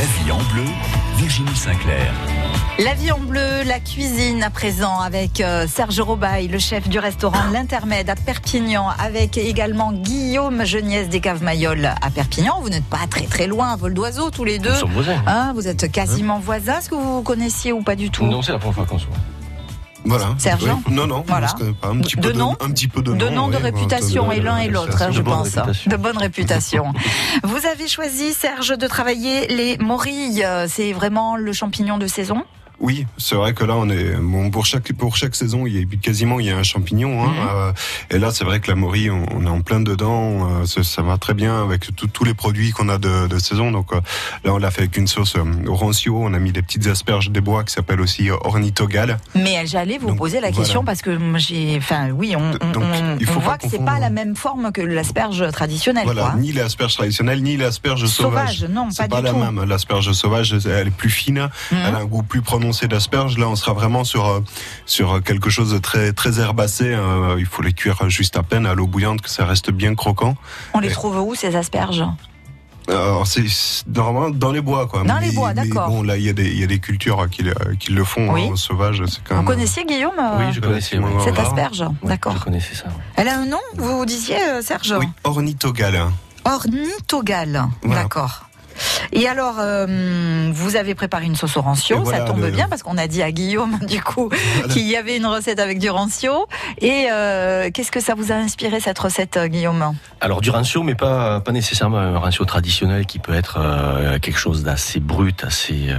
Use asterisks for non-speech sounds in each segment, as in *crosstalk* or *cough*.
La vie en bleu, Virginie Sinclair. La vie en bleu, la cuisine à présent avec euh, Serge Robaille, le chef du restaurant L'Intermède à Perpignan, avec également Guillaume Geniès des Caves Mayol à Perpignan. Vous n'êtes pas très très loin, vol d'oiseau tous les deux. Nous sommes voisins. Hein, vous êtes quasiment voisins. Est-ce que vous vous connaissiez ou pas du tout? Non, c'est la première fois qu'on se voit. Voilà. Sergent Oui. Non, non. Voilà. Un petit De peu de, nom un petit peu de nom. de nom, de oui, réputation, et l'un et l'autre, hein, je pense. réputation. De bonne réputation. *laughs* Vous avez choisi, Serge, de travailler les morilles. C'est vraiment le champignon de saison Oui, c'est vrai que là, on est bon pour chaque pour chaque saison, il y a quasiment il y a un champignon. Hein, Mhm. euh, et là, c'est vrai que la morille, on, on est en plein dedans. euh, ça, ça va très bien avec tout- tous les produits qu'on a de, de saison. Donc euh, là, on l'a fait avec une sauce au rancio. On a mis des petites asperges des bois qui s'appellent aussi euh, ornithogal. Mais j'allais vous Donc, poser la voilà. question parce que j'ai, enfin, oui, on, on- Donc, on- il faut on voit que c'est pas la même forme que l'asperge traditionnelle, Voilà, quoi. ni l'asperge traditionnelle, ni l'asperge sauvage. Sauvage, non, pas pas, du la tout. même. L'asperge sauvage, elle est plus fine, Mhm. elle a un goût plus prononcé d'asperge. Là, on sera vraiment sur euh, sur quelque chose de très très herbacé. euh, il faut les cuire juste à peine à l'eau bouillante, que ça reste bien croquant. On les Et- trouve où ces asperges? Alors, c'est normalement dans les bois, quoi. Dans Mais- les bois, d'accord. Bon, là, il y a des il y a des cultures qui, le- qui le font Oui. hein, sauvage. C'est quand Vous même. connaissiez Guillaume euh, Oui, je connaissais. ouais. cette asperge D'accord. Je connaissais ça. Elle a un nom Vous disiez euh, Serge? Oui, ornithogal. Ornithogal. Voilà. D'accord. Et alors, euh, vous avez préparé une sauce au rancio, voilà, ça tombe le- bien parce qu'on a dit à Guillaume, *laughs* du coup, Voilà. qu'il y avait une recette avec du rancio. Et euh, qu'est-ce que ça vous a inspiré cette recette, euh, Guillaume? Alors du rancio, mais pas pas nécessairement un rancio traditionnel qui peut être euh, quelque chose d'assez brut, assez euh,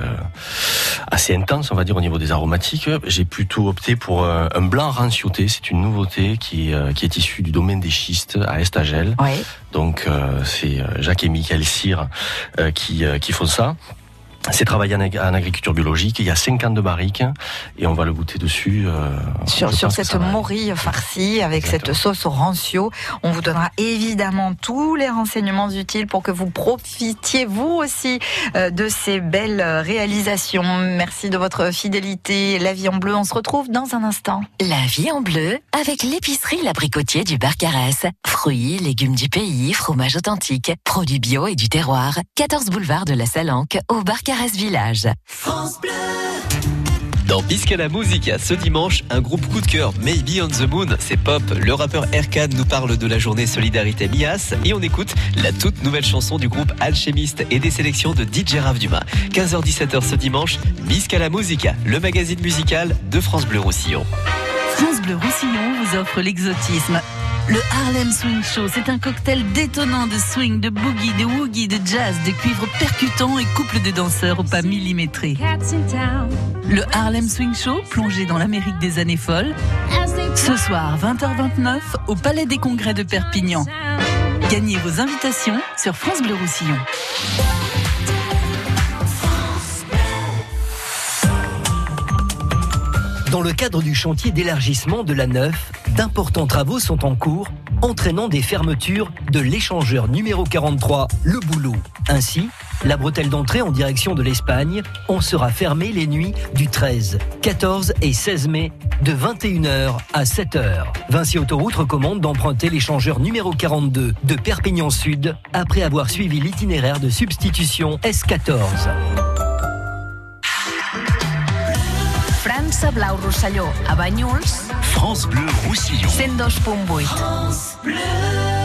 assez intense, on va dire au niveau des aromatiques. J'ai plutôt opté pour euh, un blanc rancioté. C'est une nouveauté qui euh, qui est issue du domaine des schistes à Estagel. Oui. Donc euh, c'est euh, Jacques et Michael Cyr euh, qui qui font ça. C'est travaillé en, ag- en agriculture biologique. Il y a 50 de barriques et on va le goûter dessus. euh, Sur, cette morille farcie avec Exactement. cette sauce au rancio. On vous donnera évidemment tous les renseignements utiles pour que vous profitiez vous aussi euh, de ces belles euh, réalisations. Merci de votre fidélité. La vie en bleu, on se retrouve dans un instant. La vie en bleu avec l'épicerie L'Abricotier du Barcarès. Fruits, légumes du pays, fromage authentique, produits bio et du terroir. 14 boulevard de la Salanque au Barcarès Village. Dans à la Musica, ce dimanche, un groupe coup de cœur, Maybe on the Moon, c'est pop. Le rappeur Erkan nous parle de la journée Solidarité Mias et on écoute la toute nouvelle chanson du groupe Alchemiste et des sélections de DJ Rav Dumas. 15h-17h ce dimanche, à la Musica, le magazine musical de France Bleu Roussillon. France Bleu Roussillon vous offre l'exotisme. Le Harlem Swing Show, c'est un cocktail détonnant de swing, de boogie, de woogie, de jazz, de cuivres percutants et couple de danseurs au pas millimétré. Le Harlem Swing Show, plongé dans l'Amérique des années folles, ce soir 20h29 au Palais des Congrès de Perpignan. Gagnez vos invitations sur France Bleu Roussillon. Dans le cadre du chantier d'élargissement de la Neuf, d'importants travaux sont en cours, entraînant des fermetures de l'échangeur numéro 43, le Boulot. Ainsi, la bretelle d'entrée en direction de l'Espagne en sera fermée les nuits du 13, 14 et 16 mai de 21h à 7h. Vinci Autoroute recommande d'emprunter l'échangeur numéro 42 de Perpignan Sud après avoir suivi l'itinéraire de substitution S14. França Blau Rosselló, a Banyuls, France Bleu Roussillon. 102.8. de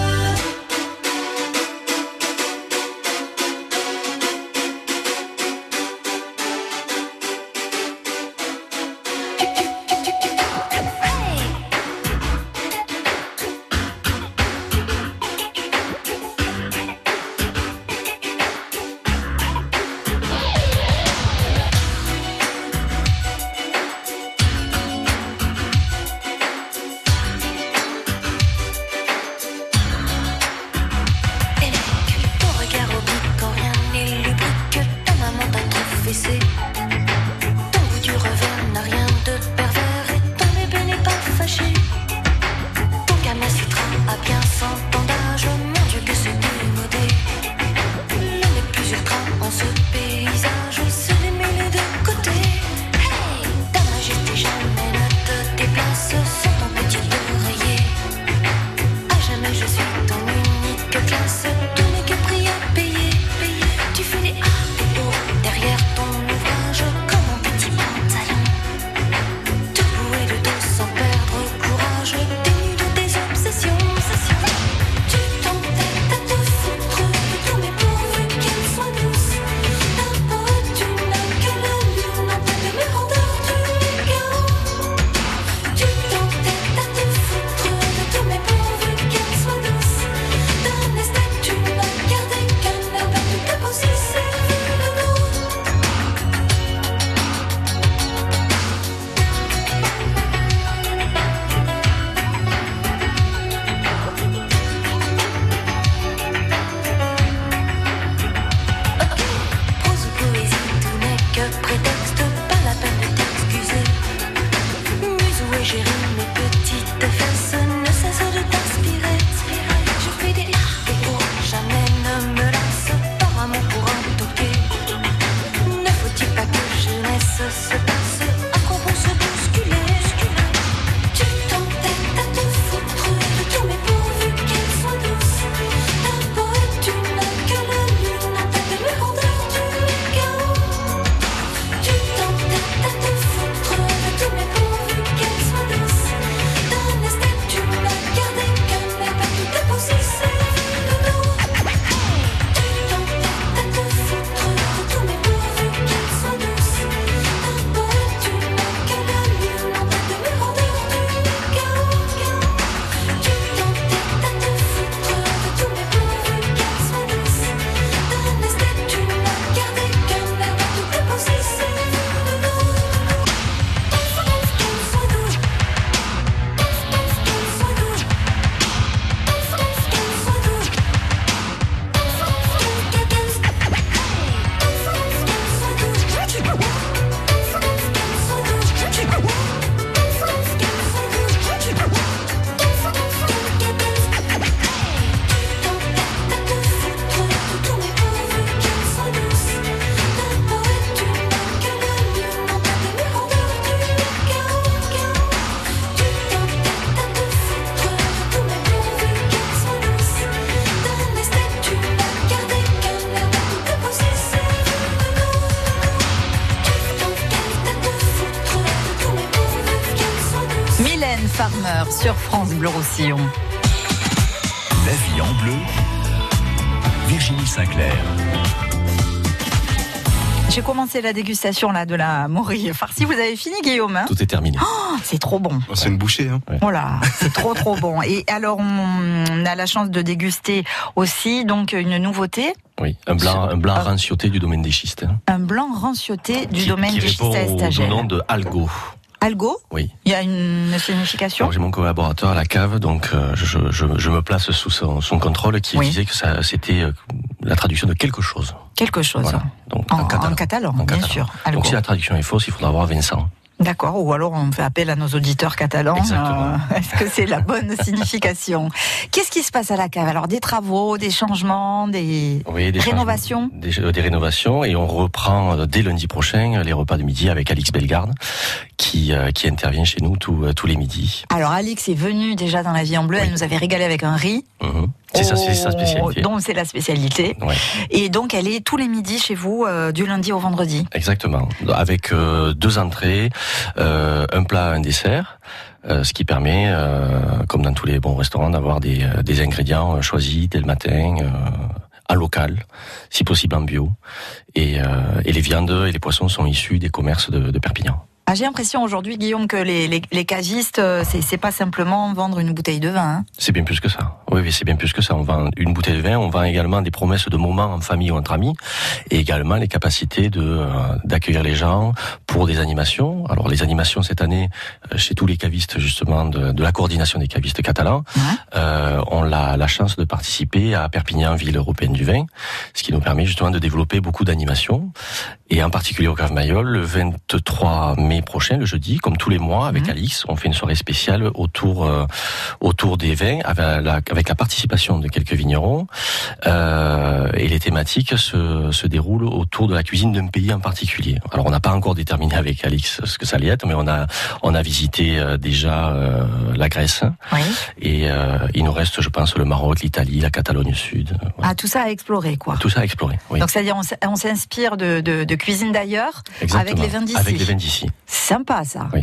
Mylène Farmer sur France Bleu Roussillon. La vie en bleu. Virginie Sinclair. J'ai commencé la dégustation là de la morille farcie. Vous avez fini, Guillaume hein Tout est terminé. Oh, C'est trop bon. Oh, C'est une bouchée. Hein. Oh là, c'est trop trop bon. Et alors, on a la chance de déguster aussi donc une nouveauté, Oui, un blanc, un blanc rancioté du domaine des schistes. hein, un blanc rancioté du qui, domaine qui des répond schistes au Estagel. nom de Algo. Algo, Oui. il y a une signification J'ai mon collaborateur à la cave, donc euh, je, je, je me place sous son, son contrôle, qui Oui. disait que ça c'était euh, la traduction de quelque chose. Quelque chose. Voilà. Donc En, en catalan, En bien catalan. sûr. Algo. Donc si la traduction est fausse, il faudra voir Vincent. D'accord, ou alors on fait appel à nos auditeurs catalans. Euh, *laughs* Est-ce que c'est la bonne *laughs* signification? Qu'est-ce qui se passe à la cave? Alors des travaux, des changements, des Oui, des rénovations? des, euh, des rénovations et on reprend euh, dès lundi prochain les repas de midi avec Alix Bellegarde qui euh, qui intervient chez nous tous tous les midis. Alors Alix est venue déjà dans la vie en bleu, elle nous avait régalé avec un riz. Mhm. C'est ça, c'est sa Oh, spécialité. Donc c'est la spécialité. Ouais, Et donc elle est tous les midis chez vous, euh, du lundi au vendredi. exactement. Avec euh, deux entrées, euh, un plat, un dessert. ce qui permet, comme dans tous les bons restaurants, d'avoir des, des ingrédients choisis dès le matin, en local, si possible en bio. Et, et les viandes et les poissons sont issus des commerces de, de Perpignan. Ah, J'ai l'impression aujourd'hui, Guillaume, que les, les, les cagistes, c'est c'est pas simplement vendre une bouteille de vin. hein. C'est bien plus que ça. Oui, c'est bien plus que ça. On vend une bouteille de vin, on vend également des promesses de moments en famille ou entre amis, et également les capacités de euh, d'accueillir les gens pour des animations. Alors les animations cette année euh, chez tous les cavistes justement de, de la coordination des cavistes catalans, Ouais. euh, on a la chance de participer à Perpignan, ville européenne du vin, ce qui nous permet justement de développer beaucoup d'animations, et en particulier au Cave Mayol, le 23 mai prochain, le jeudi, comme tous les mois, avec Mhm. Alix, on fait une soirée spéciale autour euh, autour des vins, avec la, avec la participation de quelques vignerons, euh, et les thématiques se, se déroulent autour de la cuisine d'un pays en particulier. Alors on n'a pas encore déterminé avec Alix ce que ça allait être, mais on a on a visité euh, déjà euh, la Grèce, Oui. et euh, il nous reste, je pense, le Maroc, l'Italie, la Catalogne Sud, voilà. Ah, tout ça à explorer, quoi. tout ça à explorer. Oui. Donc c'est-à-dire on s'inspire de, de, de cuisine d'ailleurs avec les vins d'ici. Avec les vins d'ici. C'est sympa ça. Oui.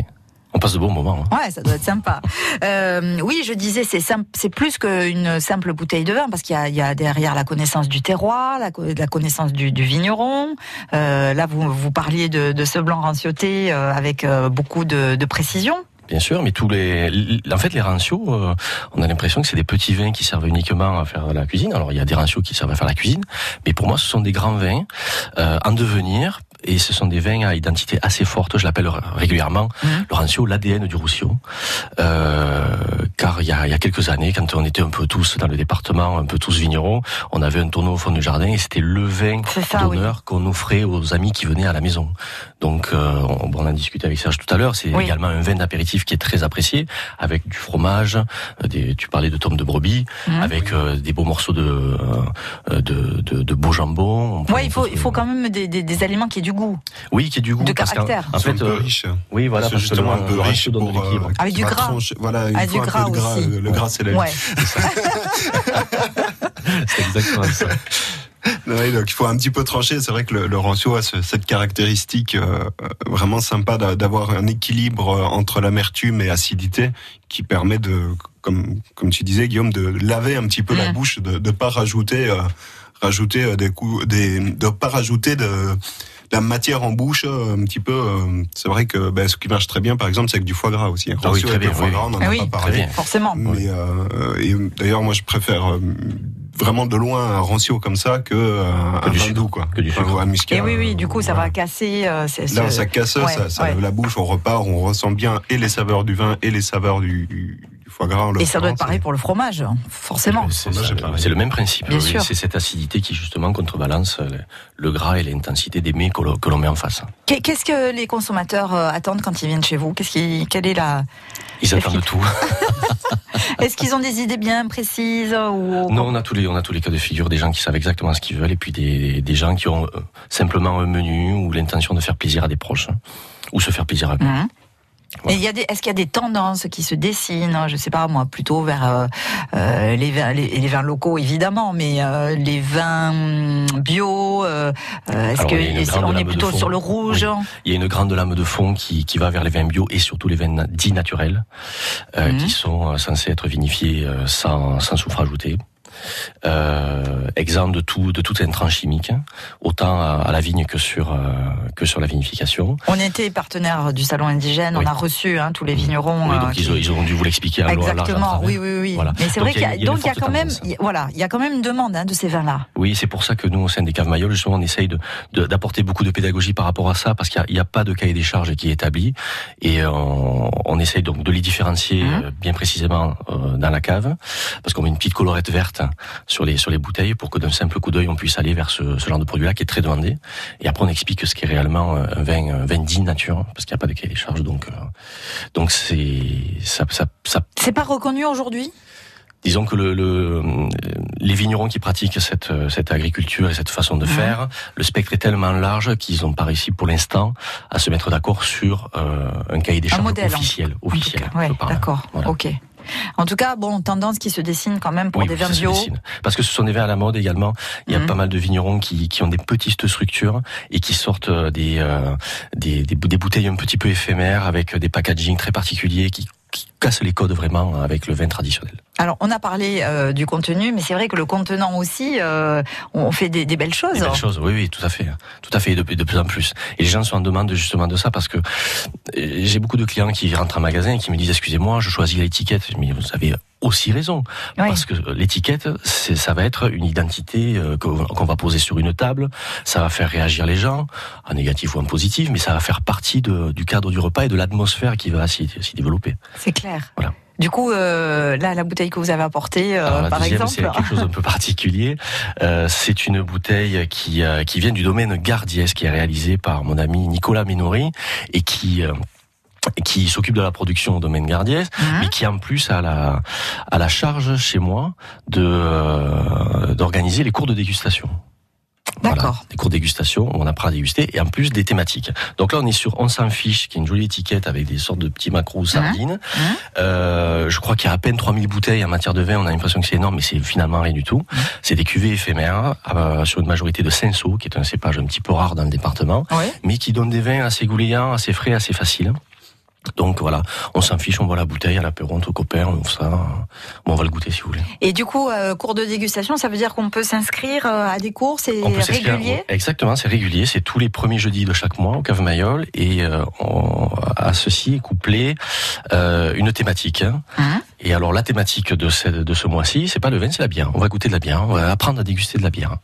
Passe de bons moments. hein. Ouais, ça doit être sympa. Euh, oui, je disais, c'est c'est plus qu'une simple bouteille de vin parce qu'il y a, il y a derrière la connaissance du terroir, la, co- la connaissance du, du vigneron. Euh, là, vous, vous parliez de, de ce blanc rancioté euh, avec beaucoup de, de précision. Bien sûr, mais tous les, en fait, les rancios, euh, on a l'impression que c'est des petits vins qui servent uniquement à faire la cuisine. Alors, il y a des rancios qui servent à faire la cuisine, mais pour moi, ce sont des grands vins euh, en devenir et ce sont des vins à identité assez forte. Je l'appelle régulièrement Mhm. le rancio, l'ADN du Roussillon. Euh, il y, a, il y a quelques années, quand on était un peu tous dans le département, un peu tous vignerons, on avait un tonneau au fond du jardin et c'était le vin oui. d'honneur qu'on offrait aux amis qui venaient à la maison. Donc, euh, on, on a discuté avec Serge tout à l'heure. C'est Oui. également un vin d'apéritif qui est très apprécié, avec du fromage. euh, Des, tu parlais de tomes de brebis, Mhm. avec euh, des beaux morceaux de euh, de, de, de beau jambon. Ouais, il faut, il faut quand même des, des, des aliments qui aient du goût. Oui, qui est du goût. de caractère. En, fait, un peu euh, riches. oui, voilà, C'est parce que justement un peu riche ratio donne de pour, euh, l'équilibre. Avec du gras. trancher- Voilà, il Avec faut du un gras peu de gras. aussi. Le, le gras, c'est la vie. Ouais. *laughs* C'est exactement ça. Donc il faut un petit peu trancher. C'est vrai que le, le rancio a ce- cette caractéristique euh, euh, vraiment sympa d'a- d'avoir un équilibre euh, entre l'amertume et acidité qui permet de, comme comme tu disais Guillaume, de laver un petit peu la Mm. bouche, de ne pas rajouter euh, rajouter des coups, des de pas rajouter de de la matière en bouche euh, un petit peu euh, c'est vrai que ben, ce qui marche très bien par exemple c'est avec du foie gras aussi un Ah oui, très avec le bien, foie oui, gras on n'en Ah a oui, pas Très parlé bien. Forcément. mais euh, et d'ailleurs, moi, je préfère euh, vraiment de loin un rancio comme ça que euh, Que un du vin doux, quoi. Que du Enfin, sucre. ou un muscat. Et oui, oui, du coup, ça voilà. va casser. euh, Là, ce- ça casse, Ouais, ça, ça ouais. lève la bouche, on repart, on ressent bien et les saveurs du vin et les saveurs du, du foie gras. en Et ça doit être pareil pour le fromage, hein, forcément. C'est le même principe. Bien oui. sûr. C'est cette acidité qui justement contrebalance le, le gras et l'intensité des mets que l'on met en face. Qu'est- Qu'est-ce que les consommateurs euh, attendent quand ils viennent chez vous? Qu'est-ce qui, quelle est la Ils attendent tout. *laughs* Est-ce qu'ils ont des idées bien précises ou Non, on a tous les on a tous les cas de figure des gens qui savent exactement ce qu'ils veulent et puis des, des gens qui ont euh, simplement un menu ou l'intention de faire plaisir à des proches hein, ou se faire plaisir à eux. Voilà. Et il y a des, est-ce qu'il y a des tendances qui se dessinent Je sais pas moi, plutôt vers euh, euh, les, vins, les, les vins locaux évidemment, mais euh, les vins bio. euh, euh, est-ce est-ce- grande on est plutôt sur le rouge Il y a une grande lame de fond qui, qui va vers les vins bio et surtout les vins dits naturels, euh, Mhm. qui sont censés être vinifiés sans, sans soufre ajouté. Euh, exempt de tout de toute intrant chimique, hein, autant à, à la vigne que sur euh, que sur la vinification. On était partenaire du salon indigène, Oui. on a reçu hein, tous les vignerons. Oui, euh, donc qui- ils, ont, ils auront dû vous l'expliquer à Exactement, travers. oui, oui, oui. Voilà. Mais c'est vrai qu'il y a, il y a une donc il y a forte quand même, y voilà, il y a quand même une demande hein, de ces vins-là. Oui, c'est pour ça que nous, au sein des caves Mayol, justement, on essaye de, de- d'apporter beaucoup de pédagogie par rapport à ça, parce qu'il n'y a, pas de cahier des charges qui est établi, et on, on essaye donc de les différencier euh, bien précisément euh, dans la cave, parce qu'on met une petite colorette verte sur les sur les bouteilles pour que d'un simple coup d'œil on puisse aller vers ce, ce genre de produit-là qui est très demandé. Et après, on explique ce qu'est réellement euh, un vin, un vin dit nature, parce qu'il n'y a pas de cahier des charges, donc euh, donc c'est ça, ça, ça C'est pas reconnu aujourd'hui? Disons que le, le- les vignerons qui pratiquent cette, cette agriculture et cette façon de faire, le spectre est tellement large qu'ils n'ont pas réussi pour l'instant à se mettre d'accord sur euh, un cahier des charges officiel. Officiel ouais, d'accord, Voilà. ok. En tout cas, bon, tendance qui se dessine quand même pour Oui, des vins bio. Parce que ce sont des vins à la mode également. Il y a Mhm. pas mal de vignerons qui, qui ont des petites structures et qui sortent euh, des, euh, des, des, bou- des bouteilles un petit peu éphémères avec des packaging très particuliers qui, qui cassent les codes vraiment avec le vin traditionnel. Alors, on a parlé euh, du contenu, mais c'est vrai que le contenant aussi, euh, on fait des, des belles choses. Des belles choses, oui, oui, tout à fait, tout à fait, et de, de plus en plus. Et les gens sont en demande justement de ça parce que euh, j'ai beaucoup de clients qui rentrent en magasin et qui me disent excusez-moi, je choisis l'étiquette. Mais vous avez aussi raison Oui. parce que l'étiquette, ça va être une identité euh, qu'on va poser sur une table. Ça va faire réagir les gens, en négatif ou en positif, mais ça va faire partie de- du cadre du repas et de l'atmosphère qui va s'y, s'y développer. C'est clair. Voilà. Du coup, euh, là, la bouteille que vous avez apportée, euh, Alors, la par deuxième, exemple. c'est quelque chose d'un peu particulier. Euh, c'est une bouteille qui, euh, qui vient du domaine Gardiès, qui est réalisée par mon ami Nicolas Ménori et qui... euh, qui s'occupe de la production au domaine Gardiès, Mhm. mais qui en plus a la, a la charge chez moi de euh, d'organiser les cours de dégustation. Voilà, D'accord. des cours de dégustation où on apprend à déguster et en plus des thématiques. Donc là on est sur On s'en fiche, qui est une jolie étiquette avec des sortes de petits macros sardines. Mhm. Euh, je crois qu'il y a à peine 3000 bouteilles en matière de vin, on a l'impression que c'est énorme mais c'est finalement rien du tout. C'est des cuvées éphémères euh, sur une majorité de Cinsault, qui est un cépage un petit peu rare dans le département, mais qui donne des vins assez goulayants, assez frais, assez faciles. Donc voilà, on s'en fiche, on voit la bouteille à l'apéro entre copains, on ouvre ça, bon, on va le goûter si vous voulez. Et du coup, euh, cours de dégustation, ça veut dire qu'on peut s'inscrire euh, à des cours, c'est On peut s'inscrire- régulier Exactement, c'est régulier. C'est tous les premiers jeudis de chaque mois au Cave Mayol. Et euh, on- à ceci est couplé euh, une thématique. hein. Mhm. Et alors la thématique de ce, de ce mois-ci, c'est pas le vin, c'est la bière. On va goûter de la bière. On va apprendre à déguster de la bière.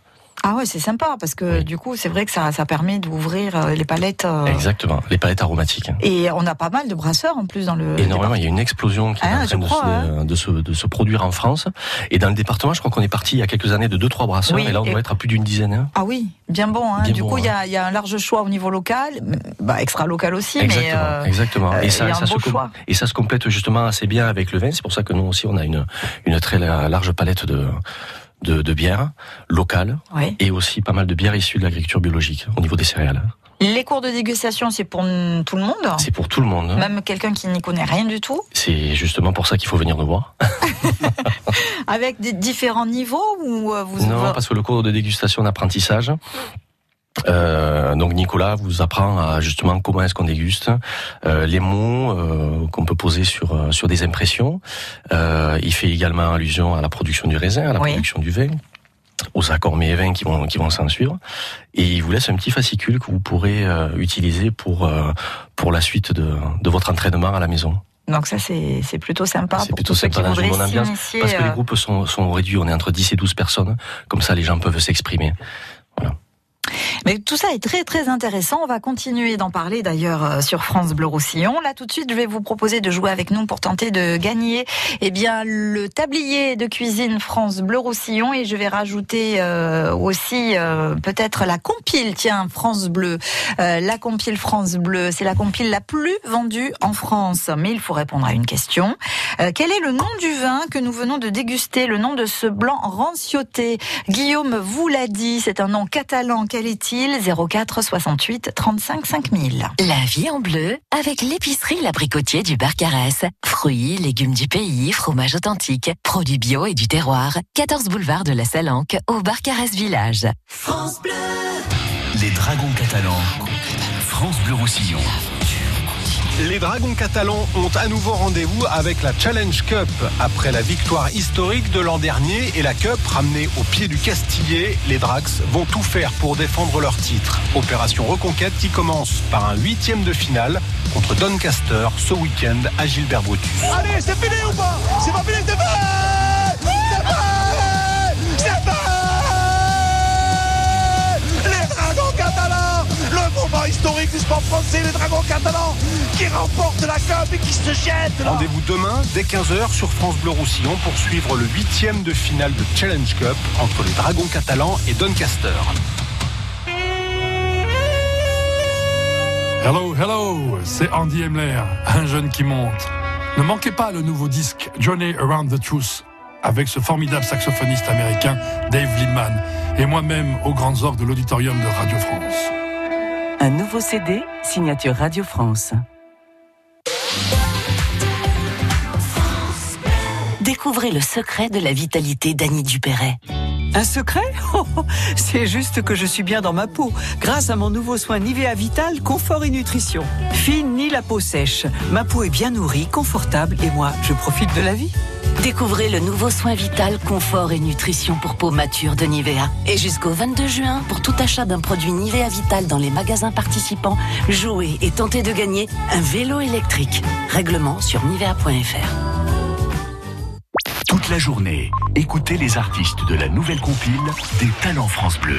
Ah ouais, c'est sympa parce que du coup, c'est vrai que ça, ça permet d'ouvrir euh, les palettes. euh, Exactement, les palettes aromatiques. Et on a pas mal de brasseurs en plus dans le. Énormément, il y a une explosion qui Ah, est en je train de, crois, se, de, se, de se produire en France. Et dans le département, je crois qu'on est parti il y a quelques années de 2-3 brasseurs, Oui, et là on et- doit être à plus d'une dizaine. hein. Ah oui, bien bon. Hein. Bien du bon, coup, il y, hein. a, il y a un large choix au niveau local, bah, extra local aussi, Exactement, mais. euh, exactement. euh, et, ça, se choix. et ça se complète justement assez bien avec le vin. C'est pour ça que nous aussi, on a une, une très la- large palette de, de, de bières locales Oui. et aussi pas mal de bières issues de l'agriculture biologique au niveau des céréales. Les cours de dégustation, c'est pour tout le monde. C'est pour tout le monde. Même quelqu'un qui n'y connaît rien du tout, C'est justement pour ça qu'il faut venir nous voir. *laughs* avec des différents niveaux ou euh, vous Non, parce que le cours de dégustation d'apprentissage, euh, donc Nicolas vous apprend à justement comment est-ce qu'on déguste, euh, les mots euh, qu'on peut poser sur sur des impressions. Il fait également allusion à la production du raisin, à la Oui. production du vin aux accords mets et vins qui vont qui vont s'en suivre et il vous laisse un petit fascicule que vous pourrez utiliser pour pour la suite de, de votre entraînement à la maison. Donc ça, c'est c'est plutôt sympa C'est plutôt sympa dans une bonne ambiance parce que les groupes sont, sont réduits, on est entre 10 et 12 personnes, comme ça les gens peuvent s'exprimer. Mais tout ça est très très intéressant. On va continuer d'en parler d'ailleurs euh, sur France Bleu Roussillon. Là tout de suite, je vais vous proposer de jouer avec nous pour tenter de gagner eh bien le tablier de cuisine France Bleu Roussillon et je vais rajouter euh, aussi euh, peut-être la compile. Tiens, France Bleu, Euh, la compile France Bleu, c'est la compile la plus vendue en France. Mais il faut répondre à une question. Euh, quel est le nom du vin que nous venons de déguster? Le nom de ce blanc rancioté Guillaume vous l'a dit, c'est un nom catalan. Quel est-il 04 68 35 5000. La vie en bleu avec l'épicerie L'Abricotier du Barcarès. Fruits, légumes du pays, fromage authentique, produits bio et du terroir. 14 boulevard de la Salanque au Barcarès Village. Les Dragons catalans. France Bleu Roussillon. Les Dragons catalans ont à nouveau rendez-vous avec la Challenge Cup. Après la victoire historique de l'an dernier et la Cup ramenée au pied du Castillet, les Drax vont tout faire pour défendre leur titre. Opération Reconquête qui commence par un huitième de finale contre Doncaster ce week-end à Gilbert Brutus. Allez, c'est fini ou pas? C'est pas fini, c'est moment historique du sport français, les Dragons catalans qui remportent la Coupe et qui se jettent là. Rendez-vous demain dès 15h sur France Bleu Roussillon pour suivre le huitième de finale de Challenge Cup entre les Dragons catalans et Doncaster. Hello, hello, c'est Andy Emler, un jeune qui monte. Ne manquez pas le nouveau disque Journey Around the Truth avec ce formidable saxophoniste américain Dave Lindman et moi-même aux grandes orgues de l'auditorium de Radio France. Un nouveau CD, signature Radio France. Découvrez le secret de la vitalité d'Annie Dupéret. Un secret? *laughs* Oh, oh, C'est juste que je suis bien dans ma peau, grâce à mon nouveau soin Nivea Vital Confort et Nutrition. Fine ni la peau sèche, ma peau est bien nourrie, confortable et moi, je profite de la vie. Découvrez le nouveau soin vital, confort et nutrition pour peau mature de Nivea. Et jusqu'au 22 juin, pour tout achat d'un produit Nivea Vital dans les magasins participants, jouez et tentez de gagner un vélo électrique. Règlement sur nivea.fr. Toute la journée, écoutez les artistes de la nouvelle compile des Talents France Bleu.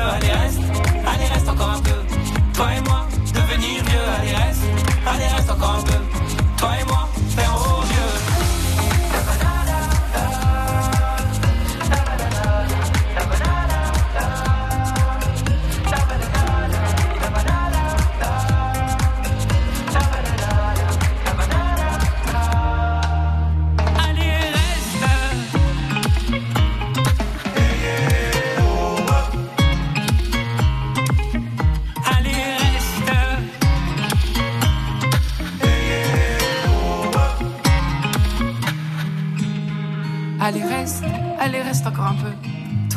Allez reste, allez reste encore un peu. Toi et moi, devenir vieux. Allez reste, allez reste encore un peu. Toi et moi,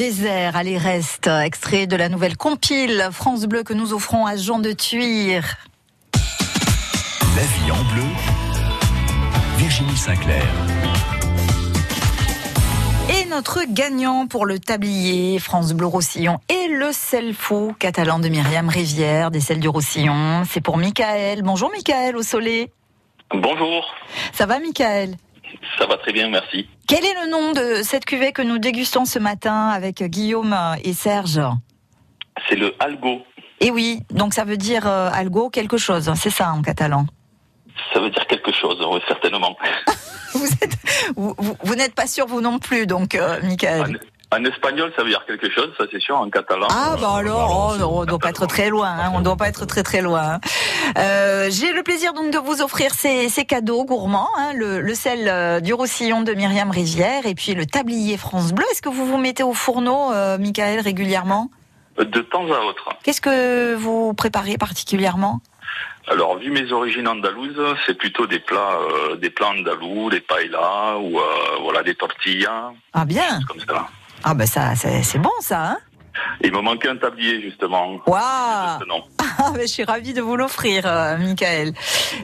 désert, allez reste, extrait de la nouvelle compile France Bleu que nous offrons à Jean de Thuir. La vie en bleu. Virginie Sinclair. Et notre gagnant pour le tablier France Bleu Roussillon et le sel fou catalan de Myriam Rivière, des sels du Roussillon, c'est pour Michael. Bonjour Michael au soleil. Bonjour, Ça va Michael? Ça va très bien, merci. Quel est le nom de cette cuvée que nous dégustons ce matin avec Guillaume et Serge C'est le Algo. Et oui, donc ça veut dire euh, algo quelque chose, c'est ça en catalan. Ça veut dire quelque chose, oui, certainement. *laughs* Vous, vous- vous n'êtes pas sûr vous non plus, donc euh, Michael. En espagnol, ça veut dire quelque chose, ça c'est sûr. En catalan. Ah bah alors, oh, on doit pas être très loin, hein, on doit pas être très très loin. Euh, J'ai le plaisir donc de vous offrir ces, ces cadeaux gourmands, hein, le, le sel euh, du Roussillon de Myriam Rivière et puis le tablier France Bleu. Est-ce que vous vous mettez au fourneau, euh, Michael, régulièrement? De temps à autre. Qu'est-ce que vous préparez particulièrement? Alors, vu mes origines andalouses, c'est plutôt des plats, euh, des plats andalous, des paellas ou euh, voilà des tortillas, Ah bien comme ça. Ah bah ça, c'est bon ça, hein Il me manquait un tablier justement. Waouh Non. *laughs* Ah, mais je suis ravie de vous l'offrir, euh, Michael.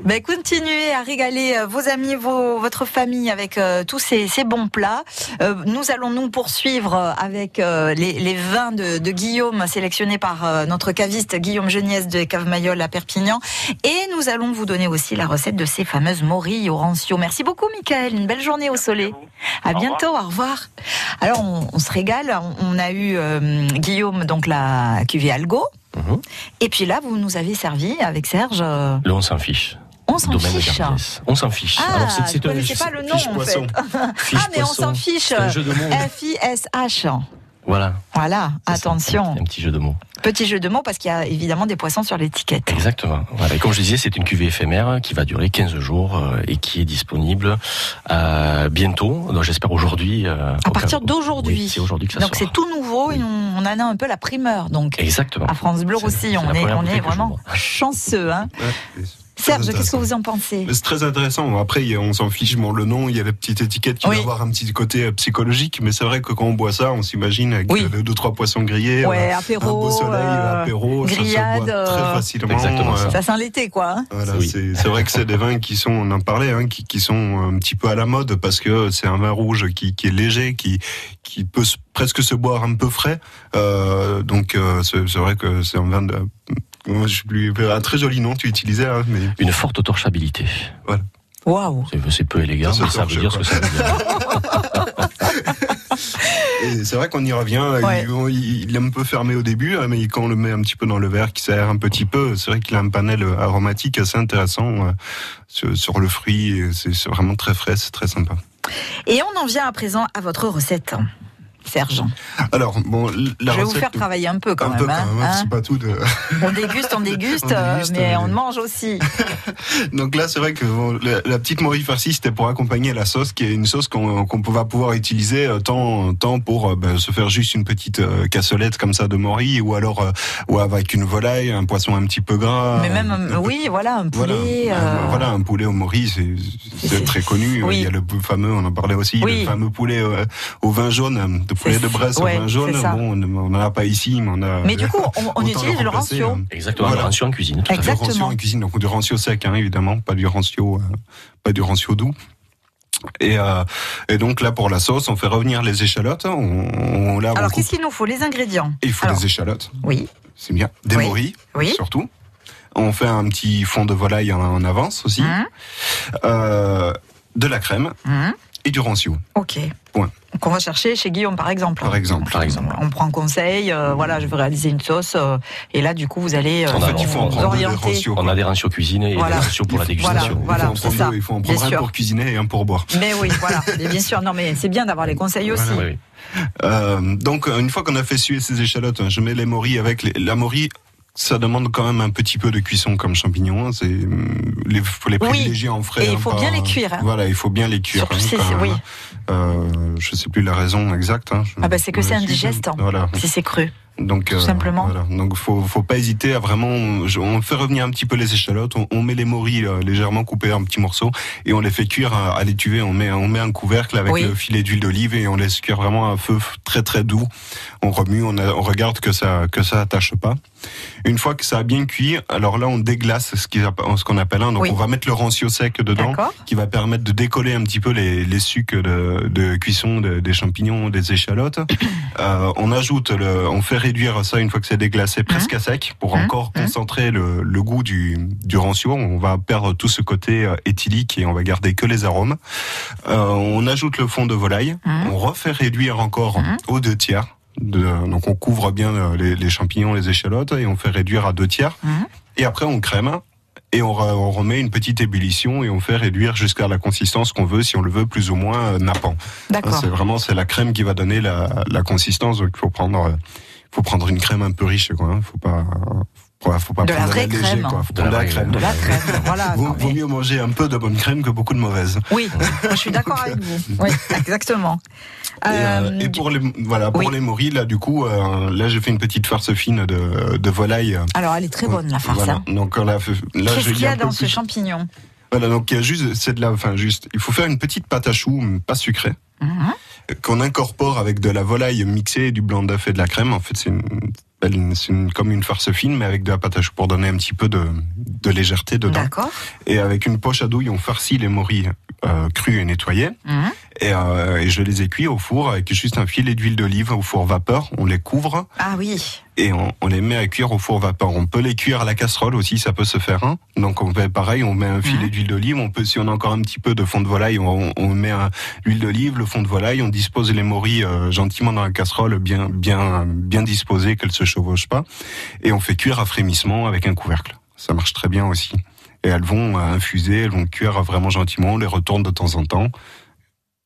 Ben, continuez à régaler euh, vos amis, vos, votre famille avec euh, tous ces, ces bons plats. Euh, nous allons nous poursuivre avec les, les vins de, de Guillaume sélectionnés par notre caviste Guillaume Geniès de Cave Mayol à Perpignan. Et nous allons vous donner aussi la recette de ces fameuses morilles au rancio. Merci beaucoup, Michael. Une belle journée au soleil. À, bientôt. Au revoir. Alors, on, on se régale. On, on a eu Guillaume, donc la cuvée Algo. Et puis là, vous nous avez servi avec Serge. euh, Là, on s'en fiche. On s'en fiche. On s'en fiche. Ah, Alors, c'est- c'est je un- pas le nom en fait. Ah, mais on s'en fiche. C'est un jeu de Voilà, Voilà, attention. un petit jeu de mots. Petit jeu de mots parce qu'il y a évidemment des poissons sur l'étiquette. Exactement. Voilà. Et comme je disais, c'est une cuvée éphémère qui va durer 15 jours euh, et qui est disponible euh, bientôt. Donc j'espère aujourd'hui. euh, À partir cas- d'aujourd'hui. Oui, c'est aujourd'hui que ça Donc sort. c'est tout nouveau et on, on en a un peu la primeur. Donc Exactement. à France Bleu aussi, on est, on est vraiment chanceux. Hein. Serge, qu'est-ce que vous en pensez? C'est très intéressant. Après, on s'en fiche bon, le nom, il y a la petite étiquette qui va avoir un petit côté euh, psychologique, mais c'est vrai que quand on boit ça, on s'imagine avec Oui. euh, deux trois poissons grillés, Ouais, apéro, un beau soleil, euh, apéro, ça se grillade, boit très facilement. Exactement euh, Ça sent l'été, quoi. hein. voilà, c'est c'est vrai que c'est des vins qui sont, on en parlait, hein, qui, qui sont un petit peu à la mode parce que c'est un vin rouge qui, qui est léger, qui, qui peut se- presque se boire un peu frais. Euh, donc euh, c'est vrai que c'est un vin de, je un très joli nom tu utilisais, hein, mais Une forte torchabilité. Voilà. Waouh. C'est- peu élégant, Ça mais ça veut dire ce que ça veut dire. *laughs* C'est vrai qu'on y revient. Ouais. Il, il est un peu fermé au début, hein, mais quand on le met un petit peu dans le verre, qui s'aère un petit peu, c'est vrai qu'il a un panel aromatique assez intéressant euh, sur, sur le fruit. c'est vraiment très frais, c'est très sympa. Et on en vient à présent à votre recette, Serge. Alors, bon, la Je vais vous faire travailler un peu quand un même. peu hein, quand même, hein. c'est pas tout de. On déguste, on déguste, *laughs* On déguste, mais euh, on mange aussi. *laughs* Donc là, c'est vrai que bon, la, petite morille farcie, c'était pour accompagner la sauce, qui est une sauce qu'on va pouvoir utiliser euh, tant, tant pour euh, ben, se faire juste une petite cassolette comme ça de morille, ou alors ou avec une volaille, un poisson un petit peu gras. mais même, un- oui, voilà, un poulet. euh, voilà, un poulet au morille, c'est- très connu. Oui. Il y a le fameux, on en parlait aussi, Oui. le fameux poulet au vin jaune, de poulet de Bresse ouais, au vin jaune. Bon, on n'en a pas ici, mais on a. Mais du coup, on, *laughs* utilise le rancio. hein. Exactement, le rancio en cuisine, tout fait. Du rancio Exactement. en cuisine, donc du rancio sec, hein, évidemment, pas du rancio, euh, pas du rancio doux. Et, euh, et donc là pour la sauce, on fait revenir les échalotes. On, on, là, Alors, qu'est-ce qu'il nous faut? Les ingrédients. il faut Alors, des échalotes. Oui. C'est bien. Des Oui. morilles, Oui. surtout. On fait un petit fond de volaille en, en avance aussi. Mmh. Euh, de la crème Hum, et du rancio. Ok. Point. Qu'on va chercher chez Guillaume, par exemple. Par exemple. Par exemple. On prend conseil, euh, voilà, je veux réaliser une sauce, euh, et là, du coup, vous allez euh, On a- il faut en prendre deux des orienter. rancio. On a des ratios cuisinés et Voilà. des ratios pour la faut- voilà, dégustation. voilà. il faut en c'est prendre ça. deux, il faut en Bien prendre un sûr. pour cuisiner et un pour boire. Mais oui, *laughs* voilà, bien sûr. Non, mais c'est bien d'avoir les conseils aussi. Oui, oui. Euh, donc une fois qu'on a fait suer ces échalotes, hein, je mets les morilles avec les, la morille. Ça demande quand même un petit peu de cuisson comme champignon. hein, C'est hum, les faut les Oui. privilégier en frais. Et il hein, faut pas- bien les cuire, hein. Voilà, il faut bien les cuire. Surtout si- quand- oui. Euh, je sais plus la raison exacte. hein, je- Ah bah c'est que c'est indigeste, hein, Voilà. si c'est cru. Donc, Tout simplement. Voilà. Donc, faut, faut pas hésiter à vraiment. On fait revenir un petit peu les échalotes. On, on met les morilles euh, légèrement coupées en petits morceaux et on les fait cuire à, à l'étuvée. On met, on met un couvercle avec Oui. le filet d'huile d'olive et on laisse cuire vraiment à un feu très très doux. On remue, on, a- on regarde que ça que ça attache pas. Une fois que ça a bien cuit, alors là on déglace ce qu'on appelle. hein. donc Oui. on va mettre le rancio sec dedans, qui va permettre de décoller un petit peu les, les sucs de, de cuisson de- des champignons, des échalotes. *coughs* Euh, on ajoute, le, on fait réduire ça une fois que c'est déglacé presque à sec pour Mmh. encore concentrer le, le goût du, du rancio. On va perdre tout ce côté euh, éthylique et on va garder que les arômes. Euh, on ajoute le fond de volaille. On refait réduire encore aux deux tiers. De, donc on couvre bien euh, les, les champignons, les échalotes et on fait réduire à deux tiers. Et après on crème et on, re- on remet une petite ébullition et on fait réduire jusqu'à la consistance qu'on veut, si on le veut plus ou moins nappant. Hein, C'est vraiment c'est la crème qui va donner la, la consistance. Donc il faut prendre, faut prendre une crème un peu riche, quoi. Hein. Faut pas, faut, faut pas De la prendre léger, quoi. Faut De la prendre la vraie crème. De la crème, *laughs* voilà. Vaut, non, vaut mais- mieux manger un peu de bonne crème que beaucoup de mauvaise. Oui, je suis d'accord avec vous. *laughs* Oui, exactement. Et, euh, Euh, et pour les voilà pour oui. les morilles là du coup euh, là j'ai fait une petite farce fine de, de volaille. Alors, elle est très bonne, la farce. Voilà. hein. Donc là Qu'est-ce qu'il y a dans ce plus- champignon? Voilà donc il y a juste c'est de la enfin juste il faut faire une petite pâte à choux pas sucrée Mhm. Qu'on incorpore avec de la volaille mixée, du blanc d'œuf et de la crème. En fait, c'est une, c'est comme une farce fine, mais avec de la pâte à choux pour donner un petit peu de, de légèreté dedans. D'accord. Et avec une poche à douille, on farcit les morilles euh, crues et nettoyées. Mhm. Et, euh, et je les ai cuits au four avec juste un filet d'huile d'olive au four vapeur. On les couvre Ah oui. et on, on les met à cuire au four vapeur. On peut les cuire à la casserole aussi, ça peut se faire. Hein. Donc on fait pareil, on met un filet d'huile d'olive. On peut, si on a encore un petit peu de fond de volaille, on, on met l'huile d'olive, le fond de volaille. On dispose les morilles euh, gentiment dans la casserole, bien, bien, bien disposées, qu'elles se chevauchent pas. Et on fait cuire à frémissement avec un couvercle. Ça marche très bien aussi. Et elles vont euh, infuser, elles vont cuire vraiment gentiment. On les retourne de temps en temps.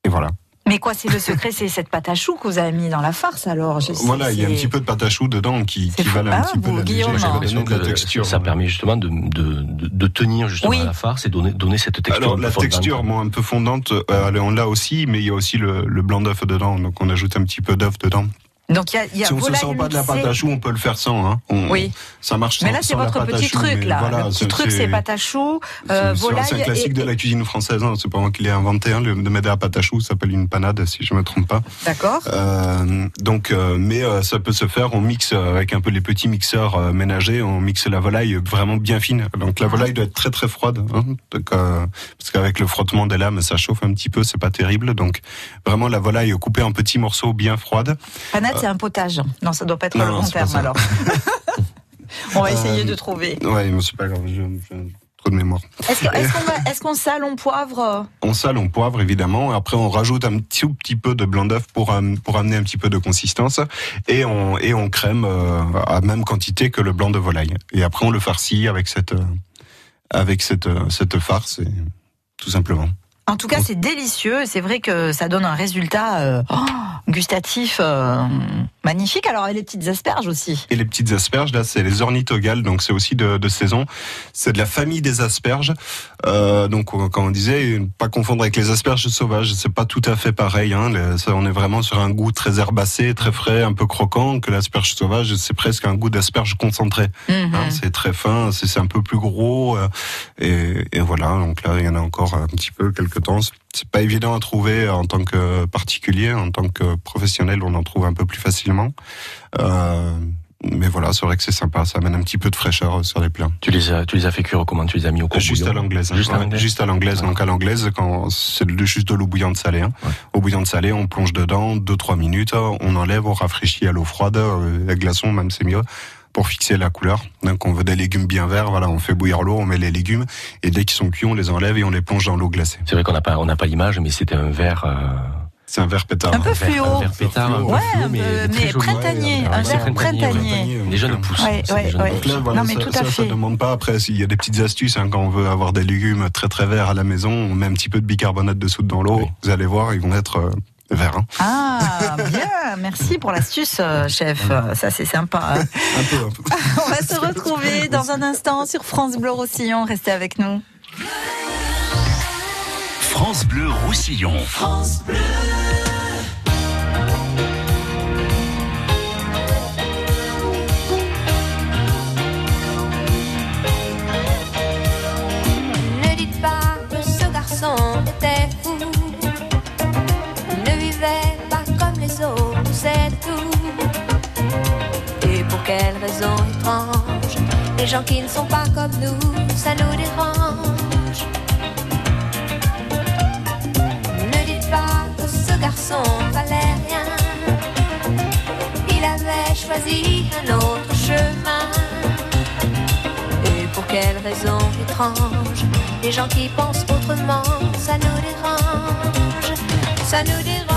Et voilà. Mais quoi, c'est le secret, c'est cette pâte à choux que vous avez mis dans la farce, alors je sais, Voilà, il y a un petit peu de pâte à choux dedans qui, qui va un Ah, petit peu la Guillaume, léger, hein. donner de la texture. Ça permet justement de, de, de, de tenir justement Oui. la farce et donner, donner cette texture. Alors la fondante. texture, bon, un peu fondante, euh, on l'a aussi, mais il y a aussi le, le blanc d'œuf dedans, donc on ajoute un petit peu d'œuf dedans. Donc il y a, y a si on se volaille sent pas de la pâte à choux, on peut le faire sans. Hein. On- Oui. Ça marche. Mais sans- là, c'est votre à petit choux, truc, mais là. voilà, le petit truc, c'est pâte à choux, euh, c'est- volaille. C'est un classique et- de la cuisine française. Hein. C'est pas moi qui l'ai inventé, hein, le- de la pâte à choux. Ça s'appelle une panade, si je me trompe pas. D'accord. Euh, donc, euh, mais euh, ça peut se faire. On mixe avec un peu les petits mixeurs euh, ménagers. On mixe la volaille vraiment bien fine. Donc la volaille doit être très très froide, hein. Donc, euh, parce qu'avec le frottement des lames, ça chauffe un petit peu. C'est pas terrible. Donc vraiment la volaille coupée en petits morceaux bien froides. Panade, c'est un potage. Non, ça doit pas être Non, le non, bon terme alors. *laughs* On va essayer Euh, de trouver. Ouais, mais c'est pas grave. Je, je trop de mémoire. Est-ce qu'on sale, on poivre? On sale, on poivre évidemment. Après, on rajoute un petit, petit peu de blanc d'œuf pour am- pour amener un petit peu de consistance et on et on crème euh, à même quantité que le blanc de volaille. Et après, on le farcit avec cette euh, avec cette euh, cette farce, et, tout simplement. En tout cas, c'est délicieux. C'est vrai que ça donne un résultat euh, oh, gustatif euh, magnifique. Alors, et les petites asperges aussi. Et les petites asperges, là, c'est les ornithogales, donc c'est aussi de, de saison. C'est de la famille des asperges. Euh, donc, comme on disait, pas confondre avec les asperges sauvages. C'est pas tout à fait pareil. Hein. Les- ça, on est vraiment sur un goût très herbacé, très frais, un peu croquant. Que l'asperge sauvage, c'est presque un goût d'asperge concentré. Mhm. Hein, c'est très fin, c'est c'est un peu plus gros. euh, et, et voilà. Donc là, il y en a encore un petit peu, quelques temps. C'est- pas évident à trouver en tant que particulier, en tant que professionnel, on en trouve un peu plus facilement. Euh, mais voilà, c'est vrai que c'est sympa, ça amène un petit peu de fraîcheur sur les plats. Tu les as, tu les as fait cuire comment Tu les as mis au courbouillon Juste à l'anglaise. hein. Juste à l'anglaise Juste à l'anglaise. Donc à l'anglaise, quand c'est de- juste de l'eau bouillante salée. hein. Eau bouillante salée, on plonge dedans 2-3 minutes, on enlève, on rafraîchit à l'eau froide, euh, la glaçon même c'est mieux pour fixer la couleur. Donc on veut des légumes bien verts, voilà, on fait bouillir l'eau, on met les légumes et dès qu'ils sont cuits, on les enlève et on les plonge dans l'eau glacée. C'est vrai qu'on n'a pas, on n'a pas l'image, mais c'était un verre. euh, C'est un verre pétard. Un peu verre- fluo. Un verre pétard, Ouais, un mais, peu- printanier, Ouais, un verre printanier. Des jeunes pousses. Ouais, ouais, ouais. Donc là, voilà, Non, mais ça, tout à ça, ça fait. demande pas. Après, s'il y a des petites astuces, hein, quand on veut avoir des légumes très très verts à la maison, on met un petit peu de bicarbonate de soude dans l'eau. Vous allez voir, ils vont être hein. Ah, bien. Merci pour l'astuce, euh, chef. Ça, c'est sympa. hein. *laughs* Un peu, un peu. On va se retrouver dans un instant sur France Bleu Roussillon. Restez avec nous. France Bleu Roussillon. France Bleu. Les gens qui ne sont pas comme nous, ça nous dérange. Ne dites pas que ce garçon valait rien. Il avait choisi un autre chemin. Et pour quelle raison étrange Les gens qui pensent autrement, ça nous dérange, ça nous dérange.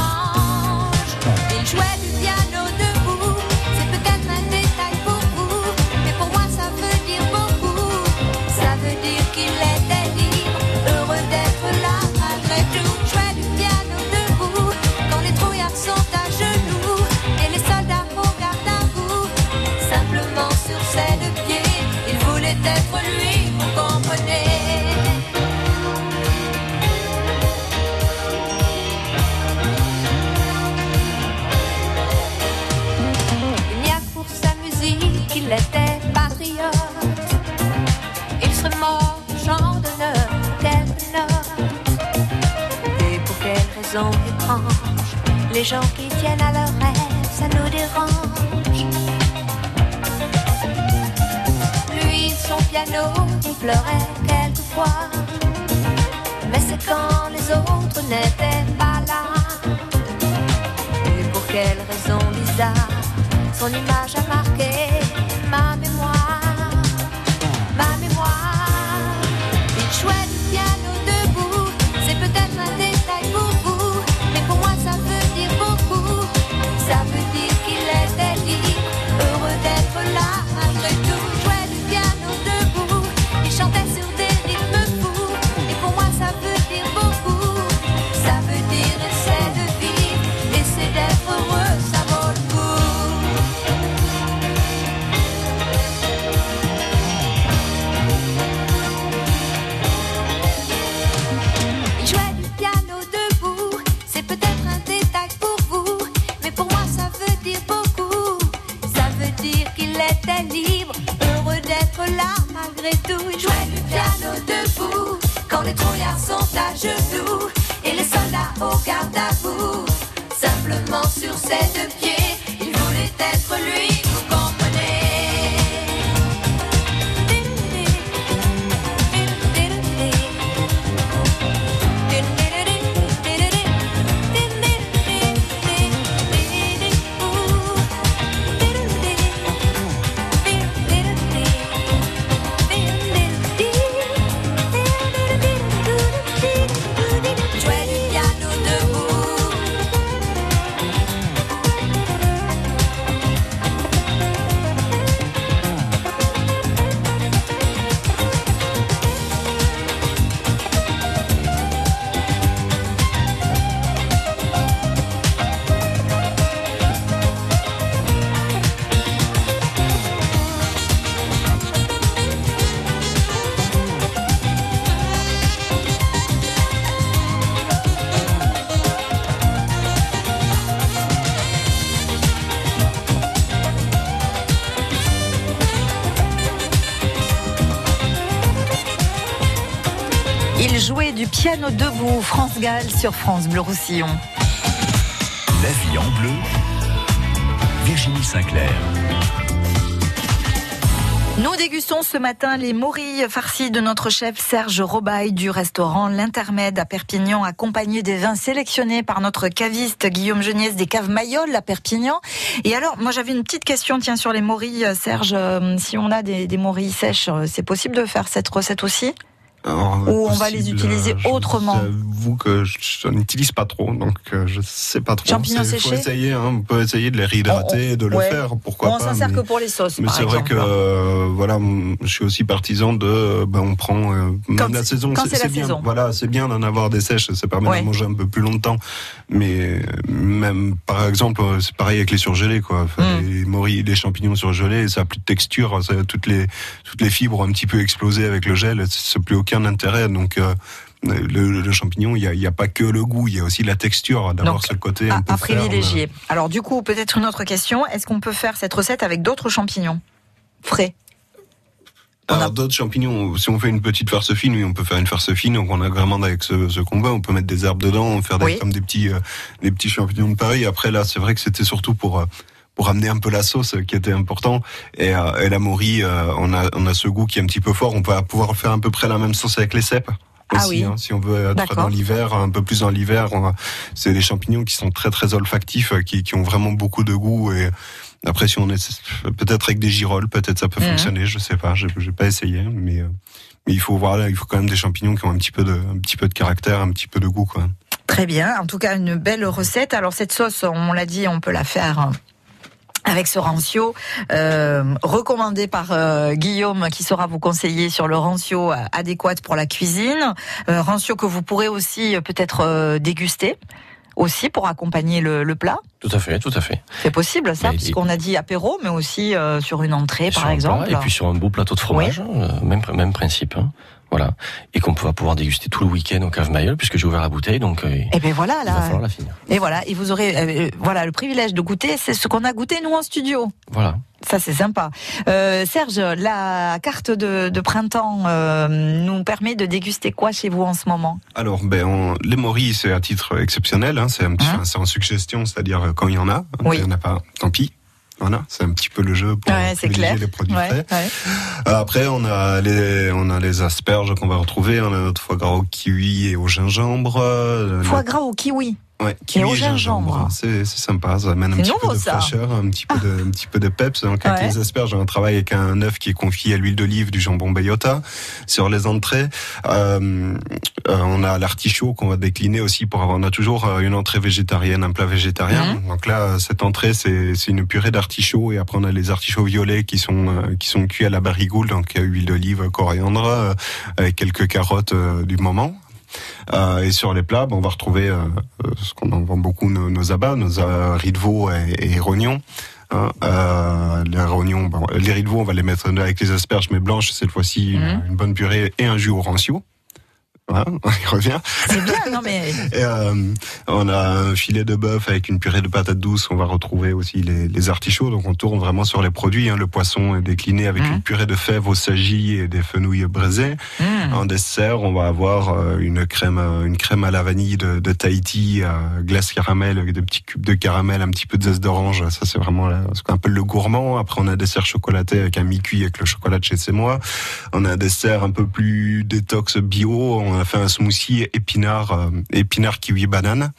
Qu'il était patriote. Il serait mort de d'honneur, quelques notes. Et pour quelle raison étrange Les gens qui tiennent à leur rêve, ça nous dérange. Lui, son piano, il pleurait quelquefois. Mais c'est quand les autres n'étaient pas là. Et pour quelle raison bizarre Son image a du piano debout, France Gall sur France Bleu Roussillon. La vie en bleu, Virginie Sinclair. Nous dégustons ce matin les morilles farcies de notre chef Serge Robaille du restaurant L'Intermède à Perpignan, accompagné des vins sélectionnés par notre caviste Guillaume Geniès des caves Mayol à Perpignan. Et alors, moi j'avais une petite question, tiens, sur les morilles, Serge. Euh, si on a des, des morilles sèches, euh, c'est possible de faire cette recette aussi? Alors, Ou on va les utiliser autrement J'avoue que je, n'utilise pas trop, donc euh, je sais pas trop. Champignons faut séchés essayer, hein, on peut essayer de les réhydrater, de le Ouais. faire, pourquoi on pas. s'en sert mais- que pour les sauces, Mais c'est vrai que euh, voilà, je suis aussi partisan de, euh, ben on prend euh, Quand même la saison, quand c'est la bien. saison. Voilà, c'est bien d'en avoir des sèches, ça permet Ouais. de manger un peu plus longtemps. Mais même par exemple, c'est pareil avec les surgelés quoi. Enfin, Mm. Les morilles, les champignons surgelés, ça a plus de texture, ça, toutes les toutes les fibres ont un petit peu explosé avec le gel, c'est plus aucun intérêt. Donc euh, le, le champignon, il y a, pas que le goût, il y a aussi la texture, d'avoir Donc, ce côté à, un peu à ferme. privilégier. Alors du coup, peut-être une autre question. Est-ce qu'on peut faire cette recette avec d'autres champignons frais? Alors d'autres champignons, si on fait une petite farce fine, oui, on peut faire une farce fine, donc on agrémente avec ce, veut, on peut mettre des herbes dedans, faire des, Oui. comme des petits, euh, des petits champignons de Paris. Après là, c'est vrai que c'était surtout pour euh, pour amener un peu la sauce qui était important. Et, euh, et la morille, euh, on a on a ce goût qui est un petit peu fort. On va pouvoir faire à peu près la même sauce avec les cèpes. Ah oui. hein, si on veut être dans l'hiver, un peu plus dans l'hiver, c'est des champignons qui sont très très olfactifs, euh, qui, qui ont vraiment beaucoup de goût. Et après, si on est peut-être avec des girolles, peut-être ça peut Mhm. fonctionner. Je sais pas, j'ai j'ai pas essayé, mais euh, mais il faut voir là, il faut quand même des champignons qui ont un petit peu de un petit peu de caractère, un petit peu de goût, quoi. Très bien. En tout cas, une belle recette. Alors cette sauce, on l'a dit, on peut la faire. Avec ce rancio, euh, recommandé par euh, Guillaume, qui saura vous conseiller sur le rancio euh, adéquat pour la cuisine. Euh, rancio que vous pourrez aussi euh, peut-être euh, déguster, aussi pour accompagner le, le plat. Tout à fait, tout à fait. C'est possible ça, puisqu'on a dit apéro, mais aussi euh, sur une entrée, par exemple. plat, et puis sur un beau plateau de fromage, même, même principe. hein. Voilà. Et qu'on va pouvoir déguster tout le week-end au Cave Mayol, puisque j'ai ouvert la bouteille, donc euh, Et ben voilà, il va là. falloir la finir. Et voilà, et vous aurez euh, voilà le privilège de goûter, c'est ce qu'on a goûté nous en studio. Voilà. Ça c'est sympa. Euh, Serge, la carte de, de printemps euh, nous permet de déguster quoi chez vous en ce moment? Alors, ben, on- les morilles, c'est à titre exceptionnel, hein, c'est un petit, enfin, c'est en suggestion, c'est-à-dire euh, quand il y en a. Oui. Il n'y en a pas, tant pis. Voilà, c'est un petit peu le jeu pour Ouais, privilégier les produits Ouais, frais. ouais. Euh, Après, on a les, on a les asperges qu'on va retrouver, on a notre foie gras au kiwi et au gingembre. euh, Foie gras au kiwi. Ouais, kiwi au et gingembre. C'est c'est sympa, ça amène un petit nouveau, peu de ça. fraîcheur, un petit peu de, un petit peu de peps. Donc avec Ouais. les asperges, on travaille avec un œuf qui est confié à l'huile d'olive du jambon bayota sur les entrées. Euh, euh, on a l'artichaut qu'on va décliner aussi pour avoir. On a toujours euh, une entrée végétarienne, un plat végétarien. Mhm. Donc là, cette entrée, c'est c'est une purée d'artichauts et après on a les artichauts violets qui sont euh, qui sont cuits à la barigoule, donc huile d'olive, coriandre, avec quelques carottes du moment. Euh, et sur les plats, ben, on va retrouver euh, euh, ce qu'on en vend beaucoup, nos, nos abats, nos riz de veau et, et rognons. Hein, euh, les rognons, bon, les riz de veau, on va les mettre avec les asperges, mais blanches cette fois-ci, une, une bonne purée et un jus au rancio. Voilà, *laughs* on y revient. C'est bien, non mais. *laughs* Et, euh, on a un filet de bœuf avec une purée de patates douces. On va retrouver aussi les, les artichauts. Donc on tourne vraiment sur les produits. hein. Le poisson est décliné avec une purée de fèves au sagis et des fenouilles braisées. En dessert, on va avoir euh, une crème, euh, une crème à la vanille de, de Tahiti, euh, glace caramel avec des petits cubes de caramel, un petit peu de zeste d'orange. Ça c'est vraiment la- ce qu'on appelle le gourmand. Après on a un dessert chocolaté avec un mi-cuit avec le chocolat de chez C'est moi. On a un dessert un peu plus détox bio. On a fait un smoothie épinard, euh, épinard kiwi banane.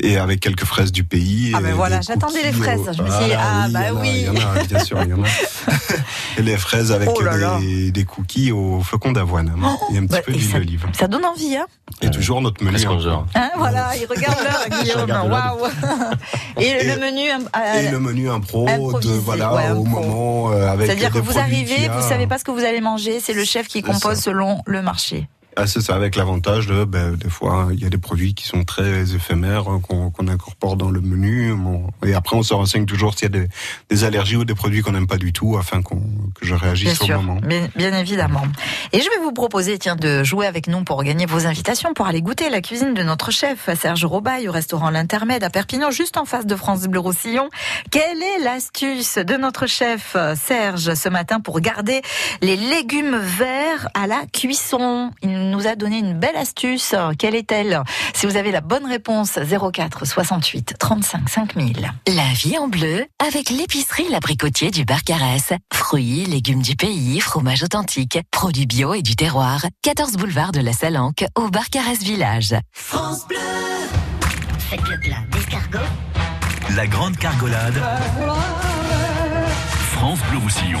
Et avec quelques fraises du pays. Ah et ben voilà, j'attendais les cookies fraises. au- Je me suis dit, Voilà, ah oui, bah il y en a, oui. Il y en a, bien sûr, il y en a. *laughs* et les fraises avec Oh là là. des, des cookies au flocon d'avoine. hein. et un petit bah, peu et d'huile ça- d'olive. Ça donne envie, hein Et toujours notre menu. Presque 11 heures. Hein, voilà, il regarde l'heure, Guillaume. *laughs* l'heure. Waouh. *laughs* Et, le menu. euh, Et le menu impro, de, voilà, ouais, au moment, euh, avec C'est-à-dire que vous arrivez, vous savez pas ce que vous allez manger, c'est le chef qui compose ça. selon le marché. Ah, c'est ça, avec l'avantage de, ben, des fois, il y a des produits qui sont très éphémères, hein, qu'on incorpore dans le menu. Bon, et après, on se renseigne toujours s'il y a des, des allergies ou des produits qu'on n'aime pas du tout, afin qu'on que je Bien réagisse au sûr, moment. bien, bien évidemment. Et je vais vous proposer, tiens, de jouer avec nous pour gagner vos invitations, pour aller goûter la cuisine de notre chef, Serge Robaille, au restaurant L'Intermède à Perpignan, juste en face de France Bleu Roussillon. Quelle est l'astuce de notre chef, Serge, ce matin, pour garder les légumes verts à la cuisson? Il nous a donné une belle astuce. Quelle est-elle? Si vous avez la bonne réponse, 04 68 35 5000. La vie en bleu avec l'épicerie L'Abricotier du Barcarès. Fruits, légumes du pays, fromage authentique, produits bio et du terroir. 14 boulevard de la Salanque au Barcarès Village. France Bleu. Faites le plat d'escargot. La grande cargolade. France Bleu Roussillon.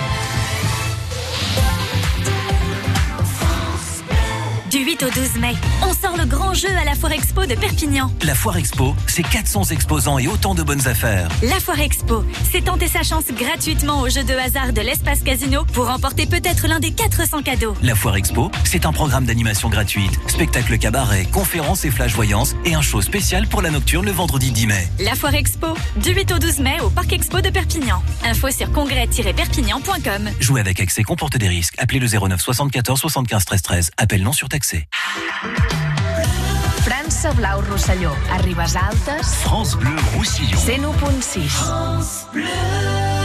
Du 8 au 12 mai, on sort le grand jeu à la Foire Expo de Perpignan. La Foire Expo, c'est 400 exposants et autant de bonnes affaires. La Foire Expo, c'est tenter sa chance gratuitement au jeu de hasard de l'espace casino pour remporter peut-être l'un des 400 cadeaux. La Foire Expo, c'est un programme d'animation gratuite, spectacle cabaret, conférences et flash voyance et un show spécial pour la nocturne le vendredi 10 mai. La Foire Expo, du 8 au 12 mai au Parc Expo de Perpignan. Info sur congrès-perpignan.com. Jouer avec excès comporte des risques. Appelez le 09 74 75 13 13. Appel non surtaxé. França Blau Rosselló, a Ribes Altes, France Bleu Roussillon. 101.6. Sometimes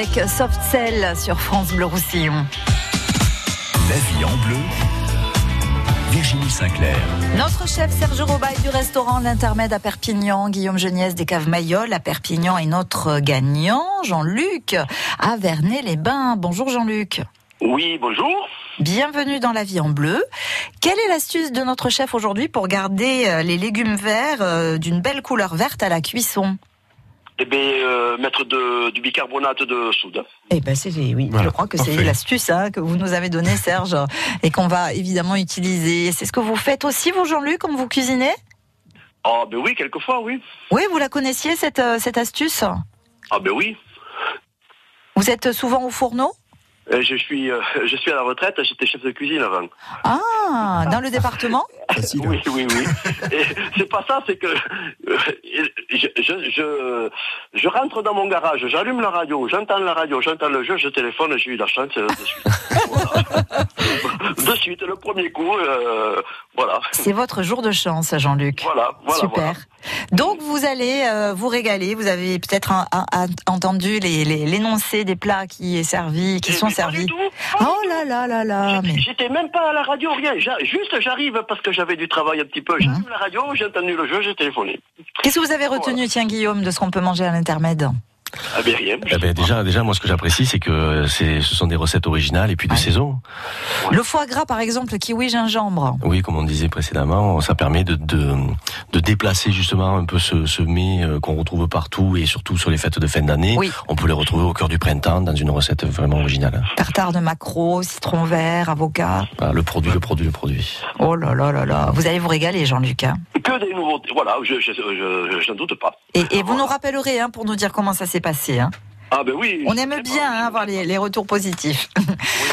avec Soft Cell sur France Bleu Roussillon. La vie en bleu. Virginie Sinclair. Notre chef Serge Robaille du restaurant L'Intermède à Perpignan, Guillaume Geniès des Caves Mayol à Perpignan et notre gagnant Jean-Luc à Vernet-les-Bains. Bonjour Jean-Luc. Oui, bonjour. Bienvenue dans la vie en bleu. Quelle est l'astuce de notre chef aujourd'hui pour garder euh, les légumes verts euh, d'une belle couleur verte à la cuisson? Eh bien, euh, mettre de- du bicarbonate de soude. Eh ben c'est oui, Voilà, je crois que c'est l'astuce hein, que vous nous avez donnée Serge *laughs* et qu'on va évidemment utiliser. C'est ce que vous faites aussi vous Jean-Luc quand vous cuisinez? Ah, ben oui, quelquefois, oui. Oui, vous la connaissiez cette euh, cette astuce? Ah, ben oui. Vous êtes souvent au fourneau? Je suis, euh, *laughs* je suis à la retraite. J'étais chef de cuisine avant. Ah, dans le département *laughs* Oui, oui, oui. *laughs* Et c'est pas ça, c'est que euh, je, je, je, je rentre dans mon garage, j'allume la radio, j'entends la radio, j'entends le jeu, je téléphone, j'ai eu la chance euh, de suite. Voilà. De suite, le premier coup, euh, voilà. C'est votre jour de chance, Jean-Luc. Voilà, voilà, Super. voilà. Donc vous allez euh, vous régaler. Vous avez peut-être entendu les- les- l'énoncé des plats qui est servi, qui sont servis. Oh là là là là. mais- J'étais même pas à la radio, rien. Juste, j'arrive parce que j'avais du travail un petit peu. J'allume la radio, j'ai entendu le jeu, j'ai téléphoné. Qu'est-ce que vous avez retenu, tiens Guillaume, de ce qu'on peut manger à l'intermède? Ah ben rien. Eh ben, déjà, déjà, moi, ce que j'apprécie, c'est que c'est, ce sont des recettes originales et puis de saison. Le foie gras, par exemple, kiwi gingembre. Oui, comme on disait précédemment, ça permet de, de, de déplacer justement un peu ce, ce mets euh, qu'on retrouve partout et surtout sur les fêtes de fin d'année. On peut les retrouver au cœur du printemps dans une recette vraiment originale. Tartare de maquereau, citron vert, avocat. Voilà, le produit, le produit, le produit. Oh là là là là. Vous allez vous régaler, Jean-Luc. hein. Que des nouveautés. Voilà, je, je, je, je n'en doute pas. Et, et vous nous rappellerez hein, pour nous dire comment ça s'est passé. hein. Ah ben oui. On aime bien hein, avoir les, les retours positifs. Oui,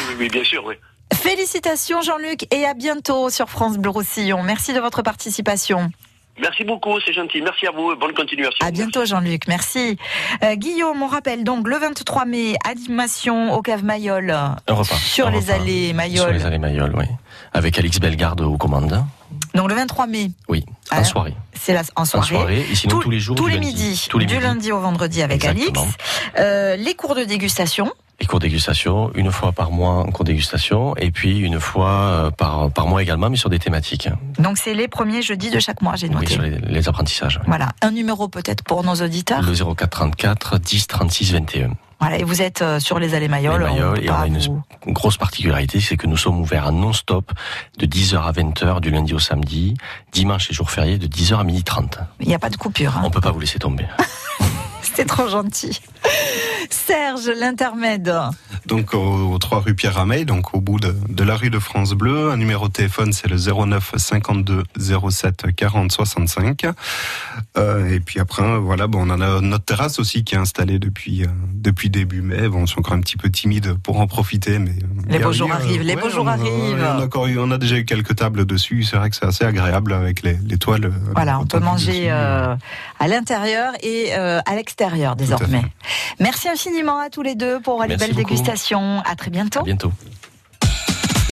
oui, oui, bien sûr, oui. Félicitations Jean-Luc et à bientôt sur France Bleu Roussillon. Merci de votre participation. Merci beaucoup, c'est gentil. Merci à vous et bonne continuation. À bientôt Jean-Luc, merci. Euh, Guillaume, on rappelle donc le 23 mai, animation au Cave Mayol. Un repas. Sur les allées Sur Mayol. les allées Mayol, oui. Avec Alix Bellegarde aux commandes. Donc le 23 mai, Oui, en Alors, soirée. c'est la, en soirée. soirée, et sinon tous les jours Tous les midis, Tous les du midis. lundi au vendredi avec Exactement. Alix. Euh, les cours de dégustation. Les cours dégustation, une fois par mois en cours dégustation, et puis une fois euh, par, par mois également, mais sur des thématiques. Donc c'est les premiers jeudis de chaque mois, j'ai Oui, noté. sur les, les apprentissages. Voilà, un numéro peut-être pour nos auditeurs. Le 0434 10 36 21. Voilà, et vous êtes euh, sur les allées Mayol. Et on a une vous- une grosse particularité, c'est que nous sommes ouverts à non-stop de 10h à 20h du lundi au samedi, dimanche et jour férié de 10h à 12h30. Il n'y a pas de coupure. hein. On peut pas vous laisser tomber. *laughs* C'était trop gentil. Serge, l'intermède. Donc au, au 3 rue Pierre Ramey, donc au bout de, de la rue de France Bleu. Un numéro de téléphone, c'est le 09 52 07 40 65. Euh, et puis après, voilà, bon, on a notre terrasse aussi qui est installée depuis euh, depuis début mai. Bon, on est encore un petit peu timide pour en profiter, mais euh, Les a- beaux jours arrivent, les beaux jours arrivent. On a, encore eu- on a déjà eu quelques tables dessus. C'est vrai que c'est assez agréable avec les, les toiles. euh, Voilà, on peut manger euh, à l'intérieur et euh, à l'extérieur désormais. Merci infiniment à tous les deux pour les Merci belles beaucoup. dégustations. À très bientôt. À bientôt.